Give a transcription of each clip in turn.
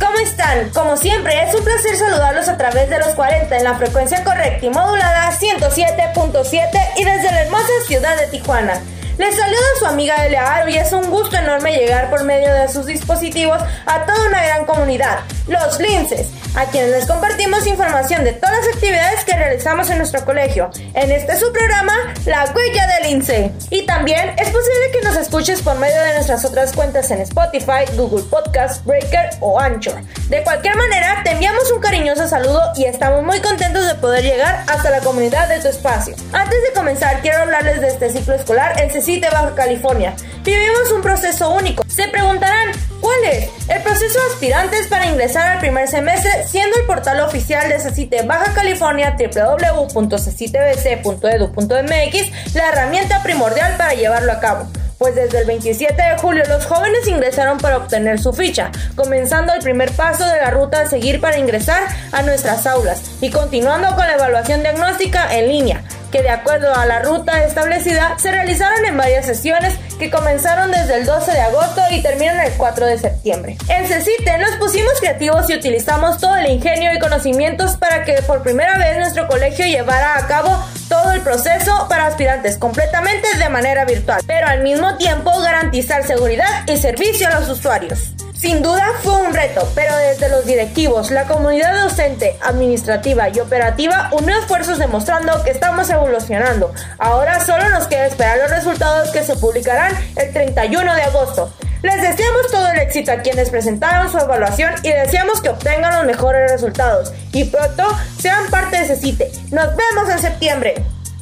¿cómo están? Como siempre, es un placer saludarlos a través de los 40 en la frecuencia correcta y modulada 107.7 y desde la hermosa ciudad de Tijuana. Les saluda su amiga Elia Aro y es un gusto enorme llegar por medio de sus dispositivos a toda una gran comunidad, los linces, a quienes les compartimos información de todas las actividades que realizamos en nuestro colegio. En este su programa, La Huella del Lince. Y también es posible que nos escuches por medio de nuestras otras cuentas en Spotify, Google Podcast, Breaker o Anchor. De cualquier manera, te enviamos un cariñoso saludo y estamos muy contentos de poder llegar hasta la comunidad de tu espacio. Antes de comenzar, quiero hablarles de este ciclo escolar en de Baja California. Vivimos un proceso único. Se preguntarán, ¿cuál es? El proceso de aspirantes para ingresar al primer semestre, siendo el portal oficial de CECITE Baja California www.cecitebc.edu.mx la herramienta primordial para llevarlo a cabo pues desde el 27 de julio los jóvenes ingresaron para obtener su ficha, comenzando el primer paso de la ruta a seguir para ingresar a nuestras aulas y continuando con la evaluación diagnóstica en línea que de acuerdo a la ruta establecida se realizaron en varias sesiones que comenzaron desde el 12 de agosto y terminan el 4 de septiembre. En CECITE nos pusimos creativos y utilizamos todo el ingenio y conocimientos para que por primera vez nuestro colegio llevara a cabo todo el proceso para aspirantes completamente de manera virtual, pero al mismo tiempo garantizar seguridad y servicio a los usuarios. Sin duda fue un reto, pero desde los directivos, la comunidad docente, administrativa y operativa unió esfuerzos demostrando que estamos evolucionando. Ahora solo nos queda esperar los resultados que se publicarán el 31 de agosto. Les deseamos todo el éxito a quienes presentaron su evaluación y deseamos que obtengan los mejores resultados y pronto sean parte de ese CITE. Nos vemos en septiembre.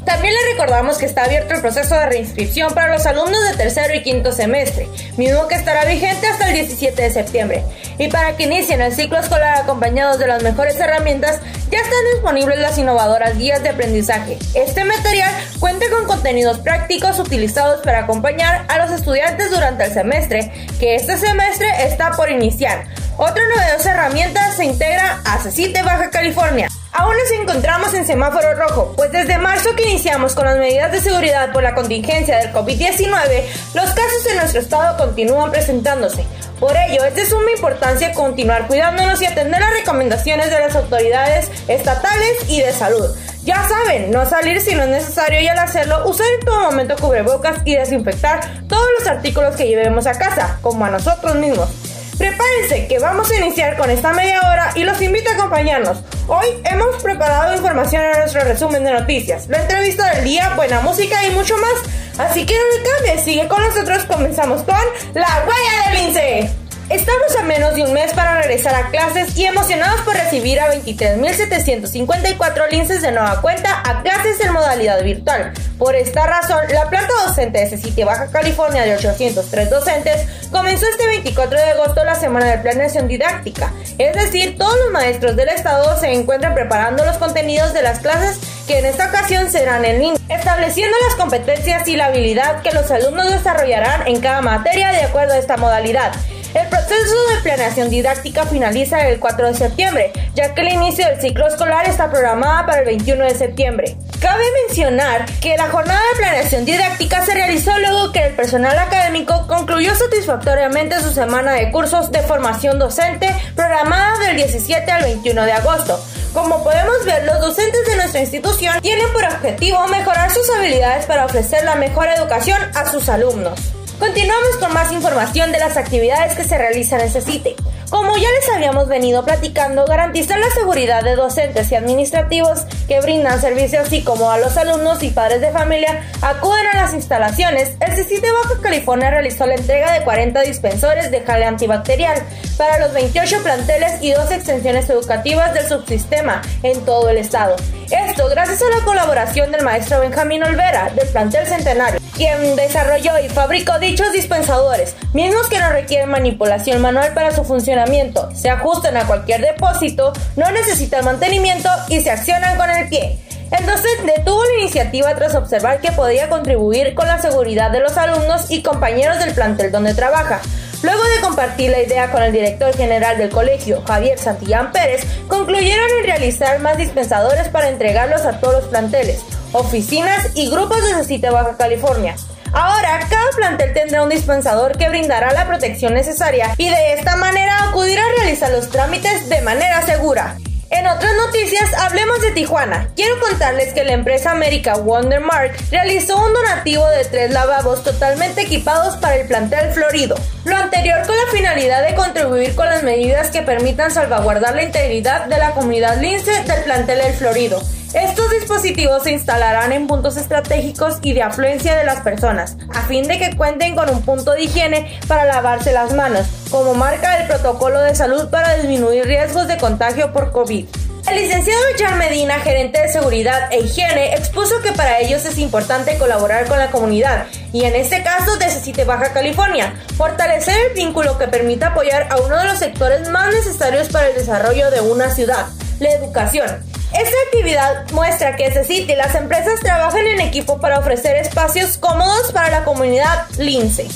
También les recordamos que está abierto el proceso de reinscripción para los alumnos de tercero y quinto semestre, mismo que estará vigente hasta el 17 de septiembre. Y para que inicien el ciclo escolar acompañados de las mejores herramientas, ya están disponibles las innovadoras guías de aprendizaje. Este material cuenta con contenidos prácticos utilizados para acompañar a los estudiantes durante el semestre, que este semestre está por iniciar. Otra novedosa herramienta se integra a CECITE Baja California. Aún nos encontramos en semáforo rojo, pues desde marzo que iniciamos con las medidas de seguridad por la contingencia del COVID-19, los casos en nuestro estado continúan presentándose. Por ello, es de suma importancia continuar cuidándonos y atender las recomendaciones de las autoridades estatales y de salud. Ya saben, no salir si no es necesario y al hacerlo, usar en todo momento cubrebocas y desinfectar todos los artículos que llevemos a casa, como a nosotros mismos. Prepárense que vamos a iniciar con esta media hora y los invito a acompañarnos. Hoy hemos preparado información en nuestro resumen de noticias, la entrevista del día, buena música y mucho más. Así que no le cambies, sigue con nosotros, comenzamos con La Huella del Lince. Estamos a menos de un mes para regresar a clases y emocionados por recibir a 23.754 linces de nueva cuenta a clases en modalidad virtual. Por esta razón, la planta docente de CECITE Baja California de 803 docentes comenzó este 24 de agosto la semana de planeación didáctica. Es decir, todos los maestros del estado se encuentran preparando los contenidos de las clases que en esta ocasión serán en línea, estableciendo las competencias y la habilidad que los alumnos desarrollarán en cada materia de acuerdo a esta modalidad. El proceso de planeación didáctica finaliza el 4 de septiembre, ya que el inicio del ciclo escolar está programada para el 21 de septiembre. Cabe mencionar que la jornada de planeación didáctica se realizó luego que el personal académico concluyó satisfactoriamente su semana de cursos de formación docente programada del 17 al 21 de agosto. Como podemos ver, los docentes de nuestra institución tienen por objetivo mejorar sus habilidades para ofrecer la mejor educación a sus alumnos. Continuamos con más información de las actividades que se realizan en CECITE. Como ya les habíamos venido platicando, garantizar la seguridad de docentes y administrativos que brindan servicios así como a los alumnos y padres de familia acuden a las instalaciones, el CECITE Baja California realizó la entrega de 40 dispensores de jale antibacterial para los 28 planteles y dos extensiones educativas del subsistema en todo el estado. Esto gracias a la colaboración del maestro Benjamín Olvera del plantel Centenario, quien desarrolló y fabricó dichos dispensadores, mismos que no requieren manipulación manual para su funcionamiento, se ajustan a cualquier depósito, no necesitan mantenimiento y se accionan con el pie. Entonces detuvo la iniciativa tras observar que podía contribuir con la seguridad de los alumnos y compañeros del plantel donde trabaja. Luego de compartir la idea con el director general del colegio, Javier Santillán Pérez, concluyeron en realizar más dispensadores para entregarlos a todos los planteles, oficinas y grupos de CECITE Baja California. Ahora, cada plantel tendrá un dispensador que brindará la protección necesaria y de esta manera acudirá a realizar los trámites de manera segura. En otras noticias, hablemos de Tijuana. Quiero contarles que la empresa América Wondermark realizó un donativo de tres lavabos totalmente equipados para el plantel florido. Lo anterior con la finalidad de contribuir con las medidas que permitan salvaguardar la integridad de la comunidad lince del plantel El Florido. Estos dispositivos se instalarán en puntos estratégicos y de afluencia de las personas, a fin de que cuenten con un punto de higiene para lavarse las manos, como marca el protocolo de salud para disminuir riesgos de contagio por COVID. El licenciado Jan Medina, gerente de seguridad e higiene, expuso que para ellos es importante colaborar con la comunidad y en este caso de Baja California, fortalecer el vínculo que permita apoyar a uno de los sectores más necesarios para el desarrollo de una ciudad, la educación. Esta actividad muestra que CECIT y las empresas trabajan en equipo para ofrecer espacios cómodos para la comunidad lince.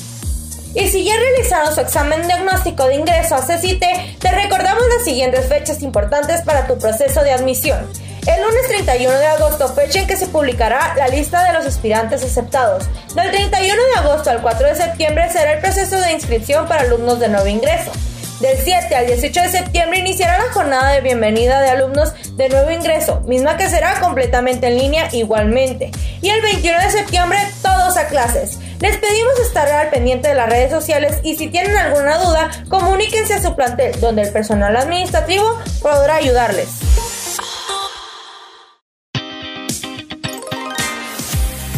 Y si ya realizaron su examen diagnóstico de ingreso a CECITE, te recordamos las siguientes fechas importantes para tu proceso de admisión. El lunes 31 de agosto, fecha en que se publicará la lista de los aspirantes aceptados. Del 31 de agosto al 4 de septiembre será el proceso de inscripción para alumnos de nuevo ingreso. Del 7 al 18 de septiembre iniciará la jornada de bienvenida de alumnos de nuevo ingreso, misma que será completamente en línea igualmente. Y el 21 de septiembre todos a clases. Les pedimos estar al pendiente de las redes sociales y si tienen alguna duda, comuníquense a su plantel, donde el personal administrativo podrá ayudarles.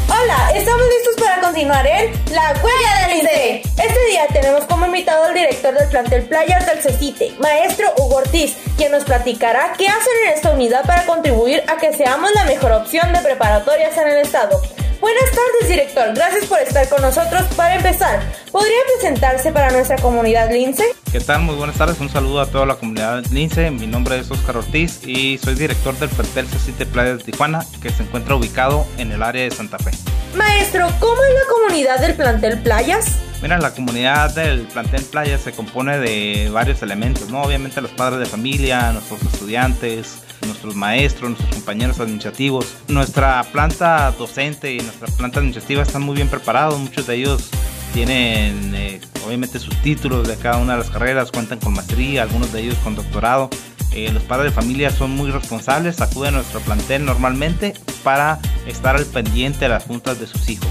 Hola, estamos continuar en La Huella del INDE. Este día tenemos como invitado al director del plantel Playas del CECITE, maestro Hugo Ortiz, quien nos platicará qué hacen en esta unidad para contribuir a que seamos la mejor opción de preparatorias en el estado. Buenas tardes, director. Gracias por estar con nosotros. Para empezar, ¿podría presentarse para nuestra comunidad Lince? ¿Qué tal? Muy buenas tardes. Un saludo a toda la comunidad Lince. Mi nombre es Oscar Ortiz y soy director del plantel CECITE Playas de Tijuana, que se encuentra ubicado en el área de Santa Fe. Maestro, ¿cómo es la comunidad del plantel Playas? Mira, la comunidad del plantel Playas se compone de varios elementos, ¿no? Obviamente los padres de familia, nuestros estudiantes, nuestros maestros, nuestros compañeros administrativos. Nuestra planta docente y nuestra planta administrativa están muy bien preparados, muchos de ellos tienen eh, obviamente sus títulos de cada una de las carreras, cuentan con maestría, algunos de ellos con doctorado. Eh, los padres de familia son muy responsables, acuden a nuestro plantel normalmente para estar al pendiente de las juntas de sus hijos.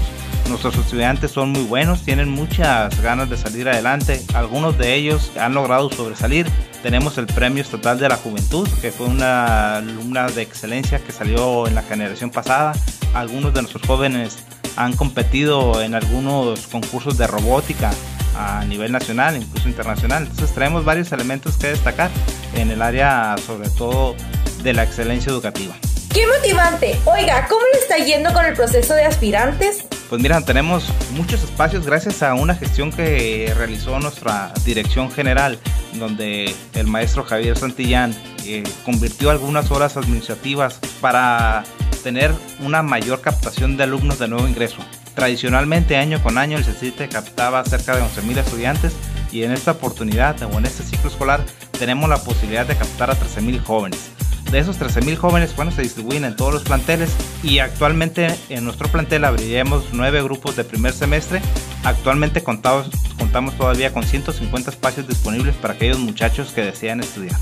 Nuestros estudiantes son muy buenos, tienen muchas ganas de salir adelante. Algunos de ellos han logrado sobresalir. Tenemos el Premio Estatal de la Juventud, que fue una alumna de excelencia que salió en la generación pasada. Algunos de nuestros jóvenes han competido en algunos concursos de robótica a nivel nacional, incluso internacional. Entonces traemos varios elementos que destacar en el área sobre todo de la excelencia educativa. ¡Qué motivante! Oiga, ¿cómo le está yendo con el proceso de aspirantes? Pues mira, tenemos muchos espacios gracias a una gestión que realizó nuestra dirección general, donde el maestro Javier Santillán eh, convirtió algunas horas administrativas para tener una mayor captación de alumnos de nuevo ingreso. Tradicionalmente, año con año, el CECITE captaba cerca de 11.000 estudiantes y en esta oportunidad o en este ciclo escolar tenemos la posibilidad de captar a 13.000 jóvenes. De esos 13.000 jóvenes, bueno, se distribuyen en todos los planteles y actualmente en nuestro plantel abriremos nueve grupos de primer semestre. Actualmente contamos, contamos todavía con 150 espacios disponibles para aquellos muchachos que desean estudiar.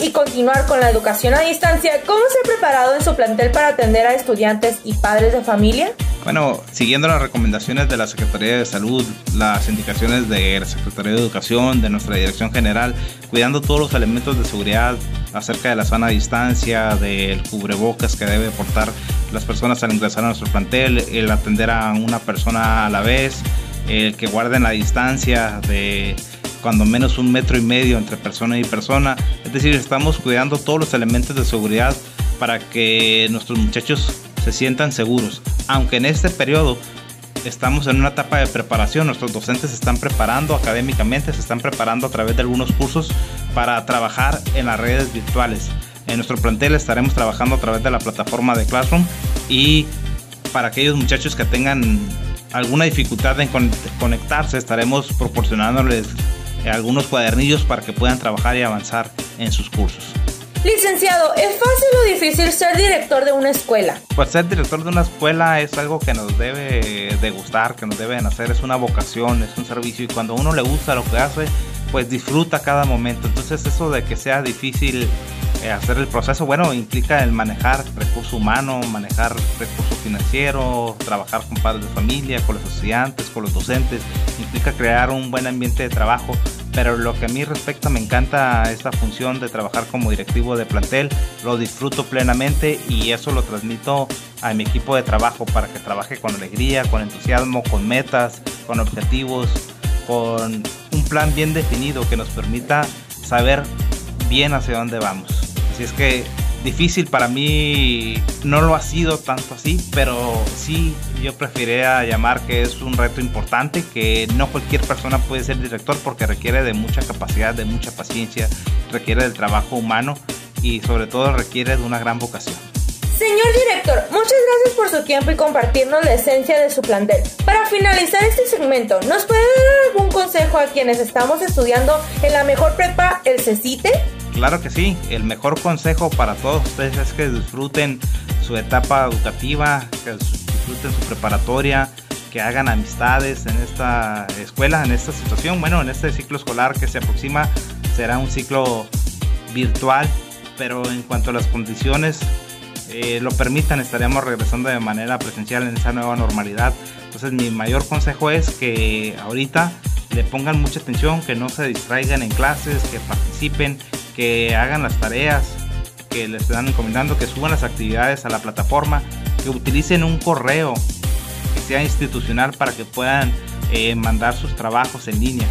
Y continuar con la educación a distancia, ¿cómo se ha preparado en su plantel para atender a estudiantes y padres de familia? Bueno, siguiendo las recomendaciones de la Secretaría de Salud, las indicaciones de la Secretaría de Educación, de nuestra Dirección General, cuidando todos los elementos de seguridad acerca de la sana distancia, del cubrebocas que debe portar las personas al ingresar a nuestro plantel, el atender a una persona a la vez, el que guarden la distancia de cuando menos un metro y medio entre persona y persona. Es decir, estamos cuidando todos los elementos de seguridad para que nuestros muchachos se sientan seguros. Aunque en este periodo estamos en una etapa de preparación, nuestros docentes se están preparando académicamente, se están preparando a través de algunos cursos para trabajar en las redes virtuales. En nuestro plantel estaremos trabajando a través de la plataforma de Classroom y para aquellos muchachos que tengan alguna dificultad en conectarse, estaremos proporcionándoles algunos cuadernillos para que puedan trabajar y avanzar en sus cursos. Licenciado, ¿es fácil o difícil ser director de una escuela? Pues ser director de una escuela es algo que nos debe de gustar, que nos deben hacer, es una vocación, es un servicio y cuando uno le gusta lo que hace, pues disfruta cada momento. Entonces eso de que sea difícil eh, hacer el proceso, bueno, implica el manejar recurso humano, manejar recurso financiero, trabajar con padres de familia, con los estudiantes, con los docentes, implica crear un buen ambiente de trabajo pero lo que a mí respecta me encanta esta función de trabajar como directivo de plantel, lo disfruto plenamente y eso lo transmito a mi equipo de trabajo para que trabaje con alegría, con entusiasmo, con metas, con objetivos, con un plan bien definido que nos permita saber bien hacia dónde vamos. Así es que difícil para mí no lo ha sido tanto así, pero sí yo preferiría llamar que es un reto importante, que no cualquier persona puede ser director porque requiere de mucha capacidad, de mucha paciencia, requiere del trabajo humano y sobre todo requiere de una gran vocación. Señor director, muchas gracias por su tiempo y compartirnos la esencia de su plantel. Para finalizar este segmento, ¿nos puede dar algún consejo a quienes estamos estudiando en la mejor prepa, el CECITE? Claro que sí, el mejor consejo para todos ustedes es que disfruten su etapa educativa, que disfruten su preparatoria, que hagan amistades en esta escuela, en esta situación. Bueno, en este ciclo escolar que se aproxima será un ciclo virtual, pero en cuanto a las condiciones eh, lo permitan, estaremos regresando de manera presencial en esa nueva normalidad. Entonces mi mayor consejo es que ahorita le pongan mucha atención, que no se distraigan en clases, que participen, que hagan las tareas que les están encomendando, que suban las actividades a la plataforma, que utilicen un correo que sea institucional para que puedan eh, mandar sus trabajos en línea.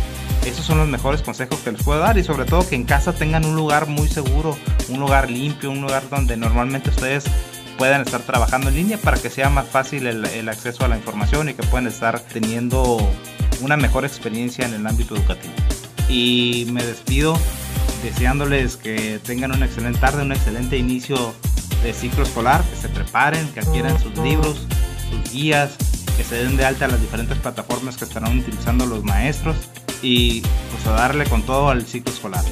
Esos son los mejores consejos que les puedo dar y sobre todo que en casa tengan un lugar muy seguro, un lugar limpio, un lugar donde normalmente ustedes puedan estar trabajando en línea para que sea más fácil el, el acceso a la información y que puedan estar teniendo una mejor experiencia en el ámbito educativo. Y me despido deseándoles que tengan una excelente tarde, un excelente inicio de ciclo escolar, que se preparen, que adquieran sus libros, sus guías, que se den de alta a las diferentes plataformas que estarán utilizando los maestros y pues a darle con todo al ciclo escolar.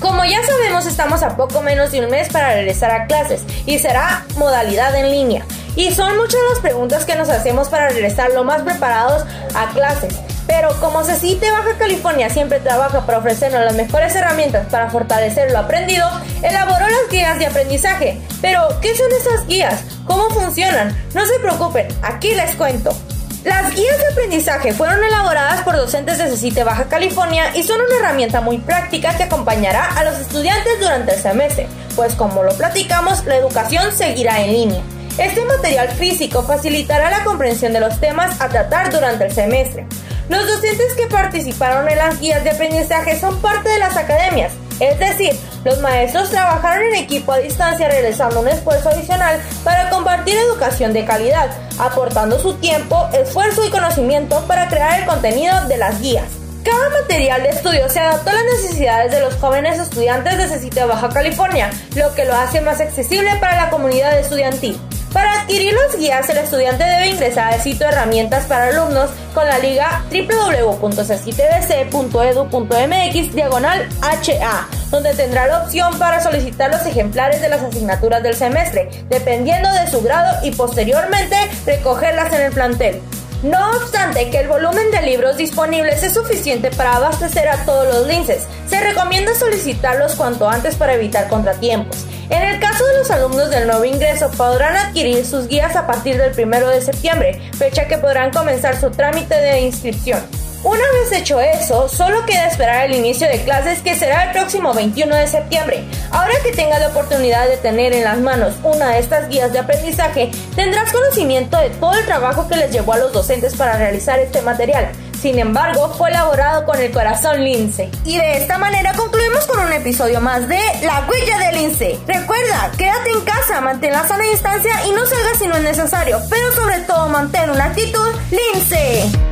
Como ya sabemos, estamos a poco menos de un mes para regresar a clases y será modalidad en línea. Y son muchas las preguntas que nos hacemos para regresar lo más preparados a clases. Pero como CECITE Baja California siempre trabaja para ofrecernos las mejores herramientas para fortalecer lo aprendido, elaboró las guías de aprendizaje. Pero, ¿qué son esas guías? ¿Cómo funcionan? No se preocupen, aquí les cuento. Las guías de aprendizaje fueron elaboradas por docentes de CECITE Baja California y son una herramienta muy práctica que acompañará a los estudiantes durante el semestre, pues como lo platicamos, la educación seguirá en línea. Este material físico facilitará la comprensión de los temas a tratar durante el semestre. Los docentes que participaron en las guías de aprendizaje son parte de las academias, es decir, los maestros trabajaron en equipo a distancia realizando un esfuerzo adicional para compartir educación de calidad, aportando su tiempo, esfuerzo y conocimiento para crear el contenido de las guías. Cada material de estudio se adaptó a las necesidades de los jóvenes estudiantes de CECITE Baja California, lo que lo hace más accesible para la comunidad estudiantil. Para adquirir los guías, el estudiante debe ingresar al sitio Herramientas para Alumnos con la liga www.cecitbc.edu.mx diagonal HA, donde tendrá la opción para solicitar los ejemplares de las asignaturas del semestre, dependiendo de su grado y posteriormente recogerlas en el plantel. No obstante que el volumen de libros disponibles es suficiente para abastecer a todos los linces, se recomienda solicitarlos cuanto antes para evitar contratiempos. En el caso de los alumnos del nuevo ingreso, podrán adquirir sus guías a partir del 1 de septiembre, fecha que podrán comenzar su trámite de inscripción. Una vez hecho eso, solo queda esperar el inicio de clases que será el próximo 21 de septiembre. Ahora que tengas la oportunidad de tener en las manos una de estas guías de aprendizaje, tendrás conocimiento de todo el trabajo que les llevó a los docentes para realizar este material. Sin embargo, fue elaborado con el corazón lince. Y de esta manera concluimos con un episodio más de La huella del lince. Recuerda, quédate en casa, mantén la sana distancia y no salgas si no es necesario, pero sobre todo mantén una actitud lince.